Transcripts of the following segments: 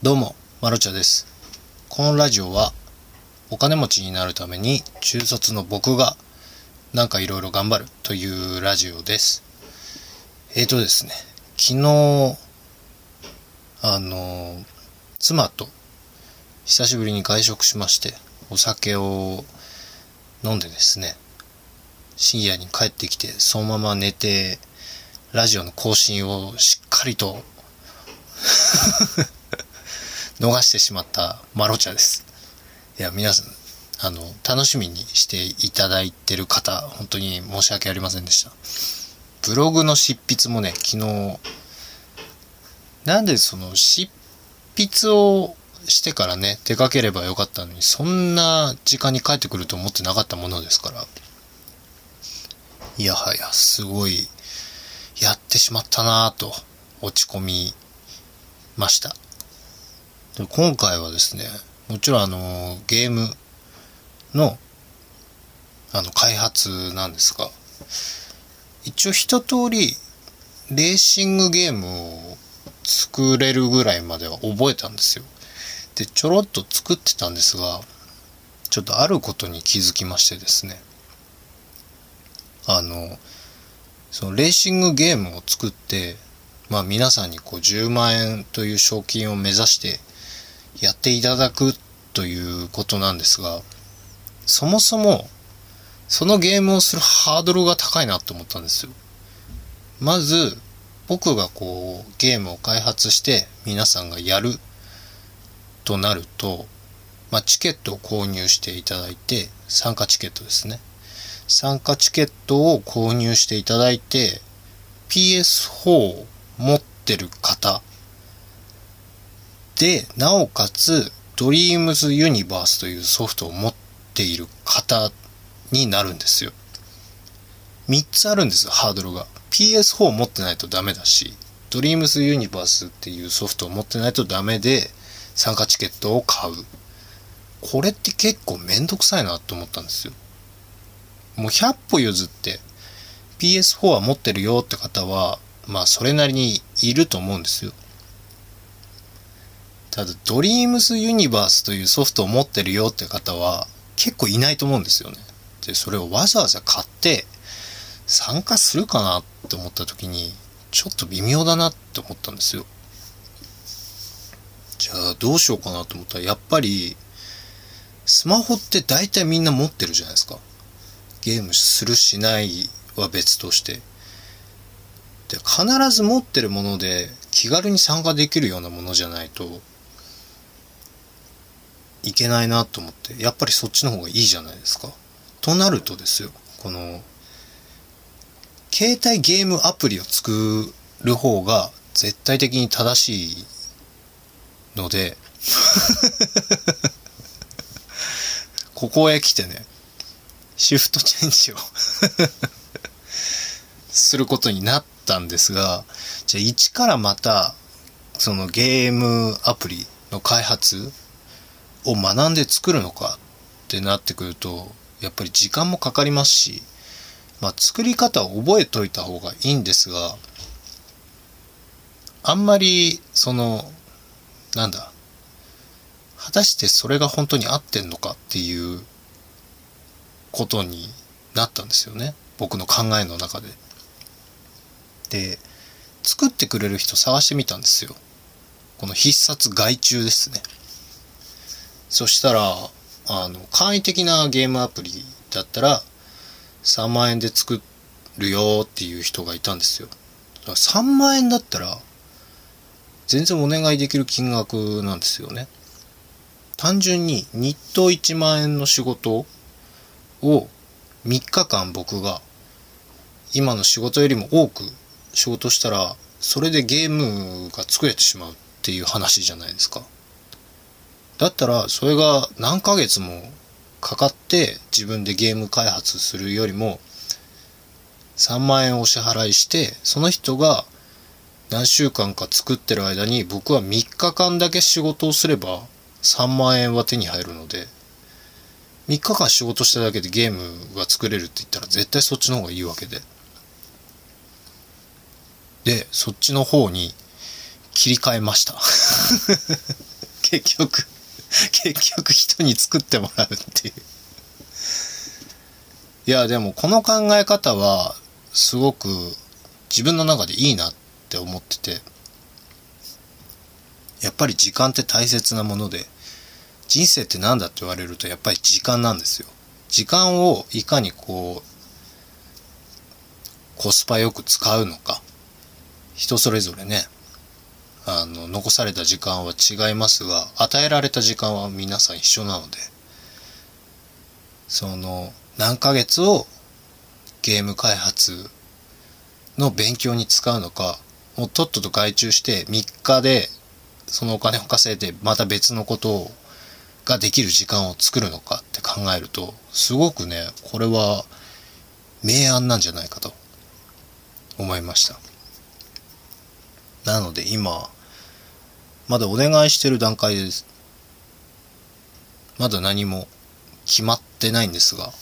どうも、まろちゃです。このラジオは、お金持ちになるために中卒の僕が、なんかいろいろ頑張るというラジオです。えーとですね、昨日、あの、妻と久しぶりに外食しまして、お酒を飲んでですね、深夜に帰ってきて、そのまま寝て、ラジオの更新をしっかりと逃してしまったマロチャです。いや、皆さん、あの、楽しみにしていただいてる方、本当に申し訳ありませんでした。ブログの執筆もね、昨日、なんでその執筆をしてからね、出かければよかったのに、そんな時間に帰ってくると思ってなかったものですから。いやはや、すごい、やってしまったなぁと、落ち込みました。で今回はですね、もちろんあの、ゲームの、あの、開発なんですが、一応一通り、レーシングゲームを作れるぐらいまでは覚えたんですよ。で、ちょろっと作ってたんですが、ちょっとあることに気づきましてですね、あの、そのレーシングゲームを作って、まあ皆さんにこう10万円という賞金を目指してやっていただくということなんですが、そもそもそのゲームをするハードルが高いなと思ったんですよ。まず僕がこうゲームを開発して皆さんがやるとなると、まあチケットを購入していただいて、参加チケットですね。参加チケットを購入していただいて PS4 を持ってる方でなおかつ Dreams Universe というソフトを持っている方になるんですよ。3つあるんですよハードルが。PS4 を持ってないとダメだし Dreams Universe っていうソフトを持ってないとダメで参加チケットを買う。これって結構めんどくさいなと思ったんですよ。もう100歩譲って PS4 は持ってるよって方は、まあそれなりにいると思うんですよ。ただ、Dreams Universe というソフトを持ってるよって方は結構いないと思うんですよね。で、それをわざわざ買って参加するかなって思った時に、ちょっと微妙だなって思ったんですよ。じゃあどうしようかなと思ったら、やっぱり、スマホって大体みんな持ってるじゃないですか。ゲームするしないは別として。で、必ず持ってるもので気軽に参加できるようなものじゃないといけないなと思って、やっぱりそっちの方がいいじゃないですか。となるとですよ、この、携帯ゲームアプリを作る方が絶対的に正しいので、ここへ来てね、シフトチェンジを することになったんですが、じゃあ一からまた、そのゲームアプリの開発を学んで作るのかってなってくると、やっぱり時間もかかりますし、まあ作り方を覚えといた方がいいんですが、あんまり、その、なんだ、果たしてそれが本当に合ってんのかっていうことになったんですよね。僕の考えの中で。で、作ってくれる人探してみたんですよ。この必殺外注ですね。そしたら、あの、簡易的なゲームアプリだったら、3万円で作るよっていう人がいたんですよ。3万円だったら、全然お願いできる金額なんですよね。単純に日当1万円の仕事を3日間僕が今の仕事よりも多く仕事したらそれでゲームが作れてしまうっていう話じゃないですか。だったらそれが何ヶ月もかかって自分でゲーム開発するよりも3万円お支払いしてその人が何週間か作ってる間に僕は3日間だけ仕事をすれば3万円は手に入るので3日間仕事しただけでゲームが作れるって言ったら絶対そっちの方がいいわけででそっちの方に切り替えました。結局、結局人に作ってもらうっていう。いや、でもこの考え方は、すごく自分の中でいいなって思ってて、やっぱり時間って大切なもので、人生って何だって言われるとやっぱり時間なんですよ。時間をいかにこう、コスパよく使うのか。人それぞれね、あの、残された時間は違いますが、与えられた時間は皆さん一緒なので、その、何ヶ月をゲーム開発の勉強に使うのか、もうとっとと外注して3日でそのお金を稼いでまた別のことをができる時間を作るのかって考えると、すごくね、これは明暗なんじゃないかと思いました。なので今、まだお願いしてる段階です。まだ何も決まってないんですが、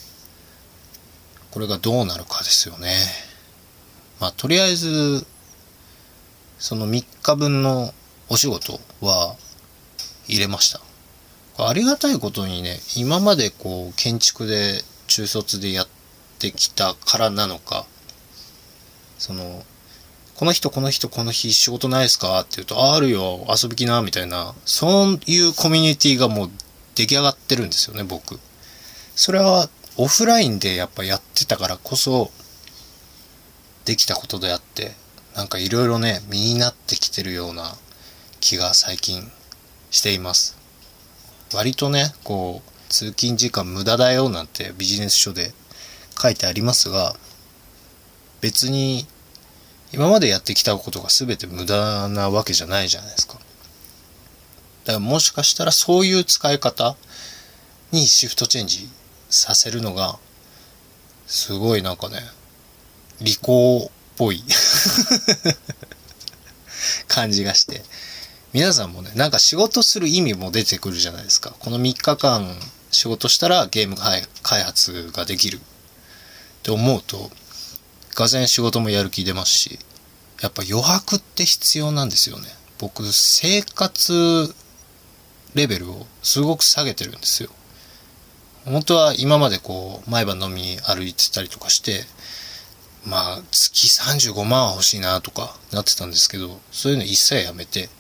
これがどうなるかですよね。まあ、とりあえず、その3日分のお仕事は入れました。ありがたいことにね、今までこう、建築で中卒でやってきたからなのか、その、この人この人この日仕事ないですか？って言うと、あ、あるよ、遊びきな、みたいな、そういうコミュニティがもう出来上がってるんですよね、僕。それはオフラインでやっぱやってたからこそ、できたことであって、なんかいろいろね、身になってきてるような気が最近しています。割とね、こう、通勤時間無駄だよなんてビジネス書で書いてありますが、別に今までやってきたことが全て無駄なわけじゃないじゃないですか。だからもしかしたらそういう使い方にシフトチェンジさせるのが、すごいなんかね、利口っぽい 感じがして、皆さんもね、なんか仕事する意味も出てくるじゃないですか。この3日間仕事したらゲーム開発ができるって思うと、がぜ仕事もやる気出ますし、やっぱ余白って必要なんですよね。僕、生活レベルをすごく下げてるんですよ。本当は今までこう、毎晩飲み歩いてたりとかして、まあ、月35万は欲しいなとかなってたんですけど、そういうの一切やめて、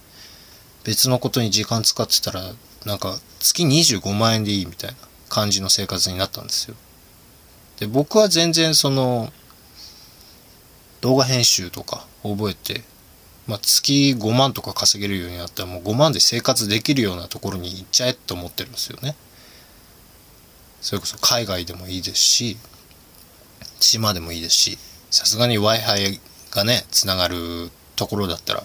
別のことに時間使ってたら、なんか月25万円でいいみたいな感じの生活になったんですよ。で、僕は全然その、動画編集とか覚えて、まあ、月5万とか稼げるようになったらもう5万で生活できるようなところに行っちゃえと思ってるんですよね。それこそ海外でもいいですし、島でもいいですし、さすがに Wi-Fi がね、つながるところだったら、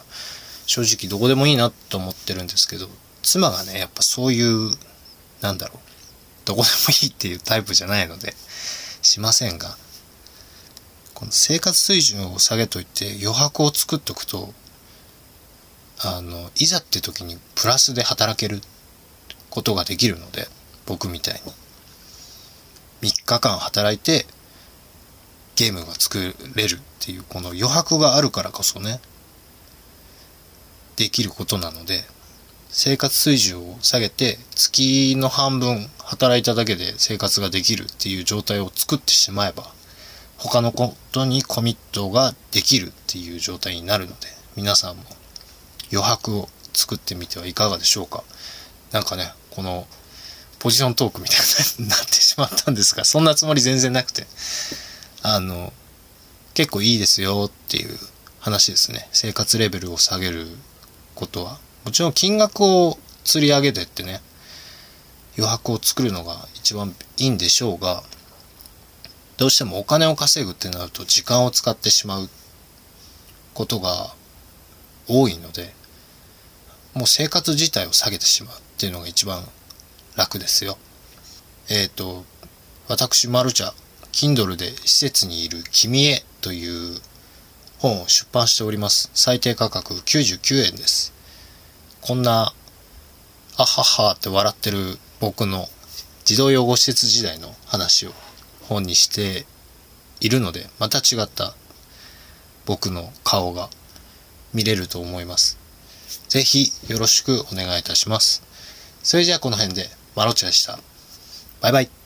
正直どこでもいいなと思ってるんですけど、妻がね、やっぱそういう、なんだろう、どこでもいいっていうタイプじゃないので、しませんが、この生活水準を下げといて余白を作っとくと、あの、いざって時にプラスで働けることができるので、僕みたいに。3日間働いて、ゲームが作れるっていう、この余白があるからこそね、できることなので、生活水準を下げて、月の半分働いただけで生活ができるっていう状態を作ってしまえば、他のことにコミットができるっていう状態になるので、皆さんも余白を作ってみてはいかがでしょうか。なんかね、このポジショントークみたいになってしまったんですが、そんなつもり全然なくて、あの、結構いいですよっていう話ですね。生活レベルを下げることは。もちろん金額を釣り上げてってね、余白を作るのが一番いいんでしょうが、どうしてもお金を稼ぐってなると時間を使ってしまうことが多いので、もう生活自体を下げてしまうっていうのが一番楽ですよ。えっ、ー、と、私、マルチャ、Kindle で施設にいる君へという本を出版しております。最低価格99円です。こんな、あははって笑ってる僕の児童養護施設時代の話を本にしているので、また違った僕の顔が見れると思います。ぜひよろしくお願いいたします。それじゃあこの辺でマロチでした。バイバイ。